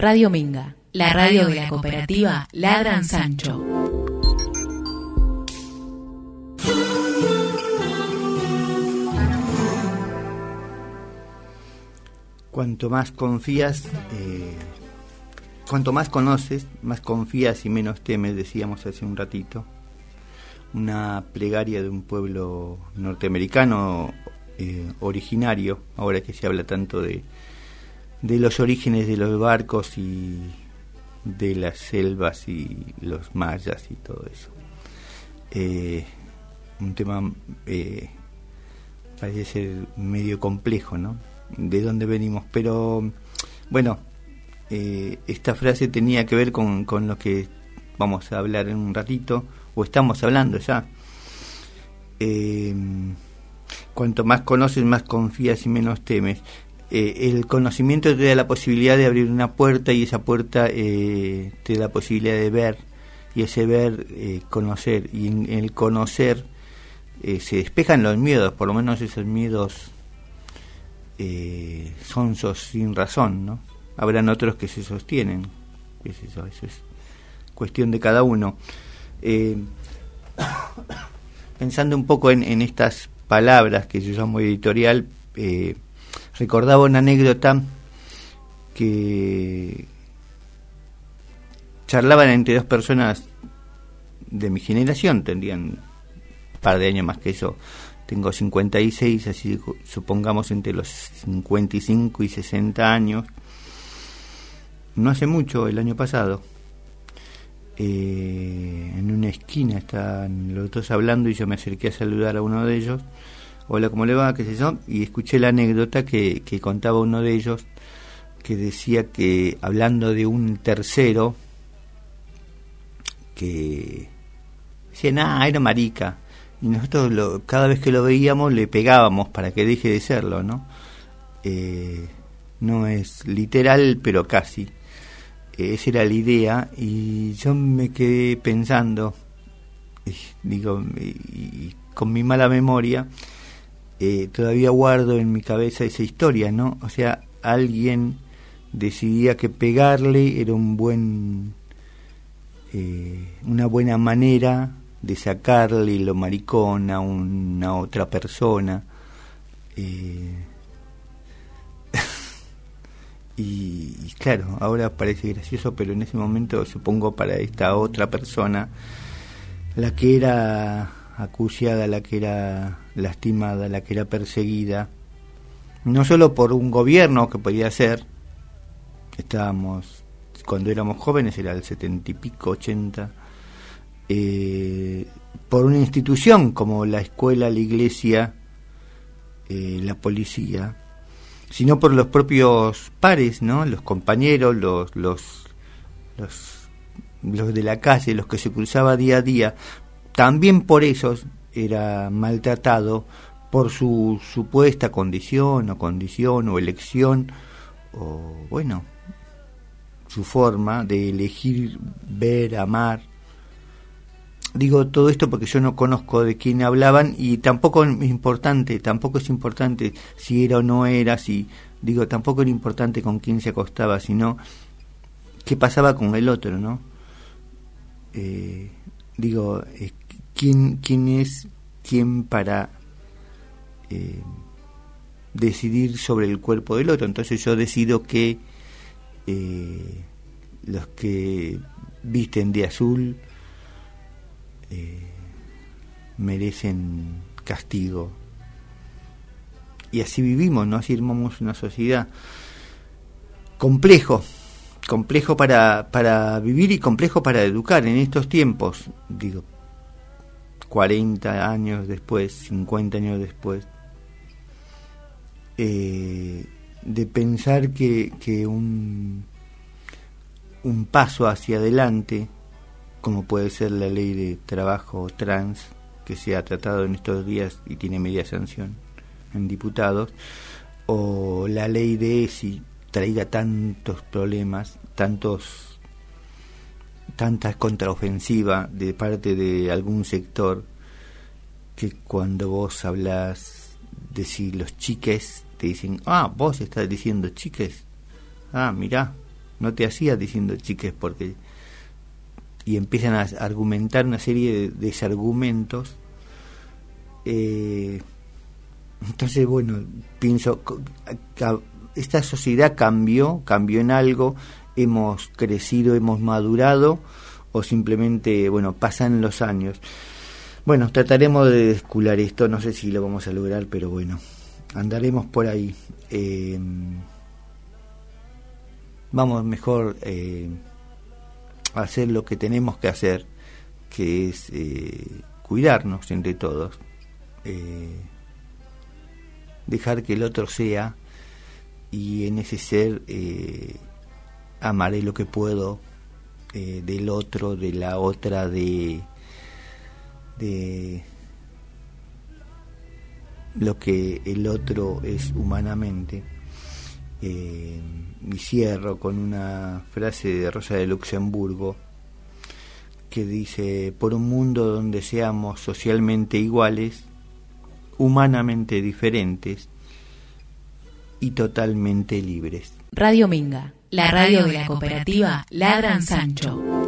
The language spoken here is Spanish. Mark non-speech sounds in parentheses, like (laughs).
Radio Minga, la radio de la cooperativa Ladran Sancho. Cuanto más confías, eh, cuanto más conoces, más confías y menos temes, decíamos hace un ratito. Una plegaria de un pueblo norteamericano eh, originario, ahora que se habla tanto de, de los orígenes de los barcos y de las selvas y los mayas y todo eso. Eh, un tema eh, parece ser medio complejo, ¿no? De dónde venimos, pero bueno, eh, esta frase tenía que ver con, con lo que vamos a hablar en un ratito, o estamos hablando ya. cuanto más conoces, más confías y menos temes. Eh, el conocimiento te da la posibilidad de abrir una puerta y esa puerta eh, te da la posibilidad de ver y ese ver eh, conocer. Y en, el conocer se despejan los miedos por lo menos esos miedos son sin razón no habrán otros que se sostienen es eso eso es cuestión de cada uno. (coughs) Pensando un poco en, en, estas palabras que yo llamo editorial eh, recordaba una anécdota que charlaban entre dos personas de mi generación, tendrían un par de años más que yo. Tengo 56, así supongamos entre los 55 y 60 años. No hace mucho, el año pasado, eh, en una esquina estaban los dos hablando y yo me acerqué a saludar a uno de ellos hola, ¿cómo le va? ¿Qué sé yo? Y escuché la anécdota que, contaba uno de ellos que decía que hablando de un tercero que decía, ah, era marica. Y nosotros lo, cada vez que lo veíamos le pegábamos para que deje de serlo, ¿no? Eh, no es literal, pero casi. esa era la idea y yo me quedé pensando, digo, y con mi mala memoria, eh, todavía guardo en mi cabeza esa historia, ¿no? O sea, alguien decidía que pegarle era un buen, eh, una buena manera de sacarle lo maricón a una otra persona. Eh, (laughs) y, y, claro, ahora parece gracioso, pero en ese momento supongo para esta otra persona, la que era acuciada, la que era lastimada, la que era perseguida, no solo por un gobierno que podía ser, estábamos, cuando éramos jóvenes era el setenta y pico, ochenta, eh, por una institución como la escuela, la iglesia, eh, la policía, sino por los propios pares, ¿no? Los compañeros, los, los, los, los de la calle, los que se cruzaba día a día, también por eso era maltratado por su supuesta condición o condición o elección o bueno su forma de elegir ver amar. Digo todo esto porque yo no conozco de quién hablaban y tampoco es importante tampoco es importante si era o no era si digo tampoco era importante con quién se acostaba sino qué pasaba con el otro no eh, digo quién, es quién para eh, decidir sobre el cuerpo del otro. Entonces yo decido que eh, los que visten de azul eh, merecen castigo. Y así vivimos, ¿no? Así armamos una sociedad complejo, complejo para, para vivir y complejo para educar en estos tiempos. Digo, 40 años después, 50 años después, eh, de pensar que, un, un paso hacia adelante, como puede ser la ley de trabajo trans, que se ha tratado en estos días y tiene media sanción en diputados, o la ley de ESI traiga tantos problemas, tantos tanta contraofensiva de parte de algún sector que cuando vos hablas de si los chiques te dicen, ah, vos estás diciendo chiques, ah, mirá, no te hacía diciendo chiques porque y empiezan a argumentar una serie de desargumentos eh, entonces bueno pienso esta sociedad cambió cambió en algo hemos crecido hemos madurado o simplemente bueno pasan los años. Bueno trataremos de descular esto no sé si lo vamos a lograr pero bueno andaremos por ahí. Eh, vamos mejor eh, a hacer lo que tenemos que hacer, que es eh, cuidarnos entre todos, eh, dejar que el otro sea y en ese ser amaré lo que puedo del otro, de la otra, de, de lo que el otro es humanamente. Eh, y cierro con una frase de Rosa de Luxemburgo que dice, por un mundo donde seamos socialmente iguales, humanamente diferentes y totalmente libres. Radio Minga, la radio de la cooperativa Ladran Sancho.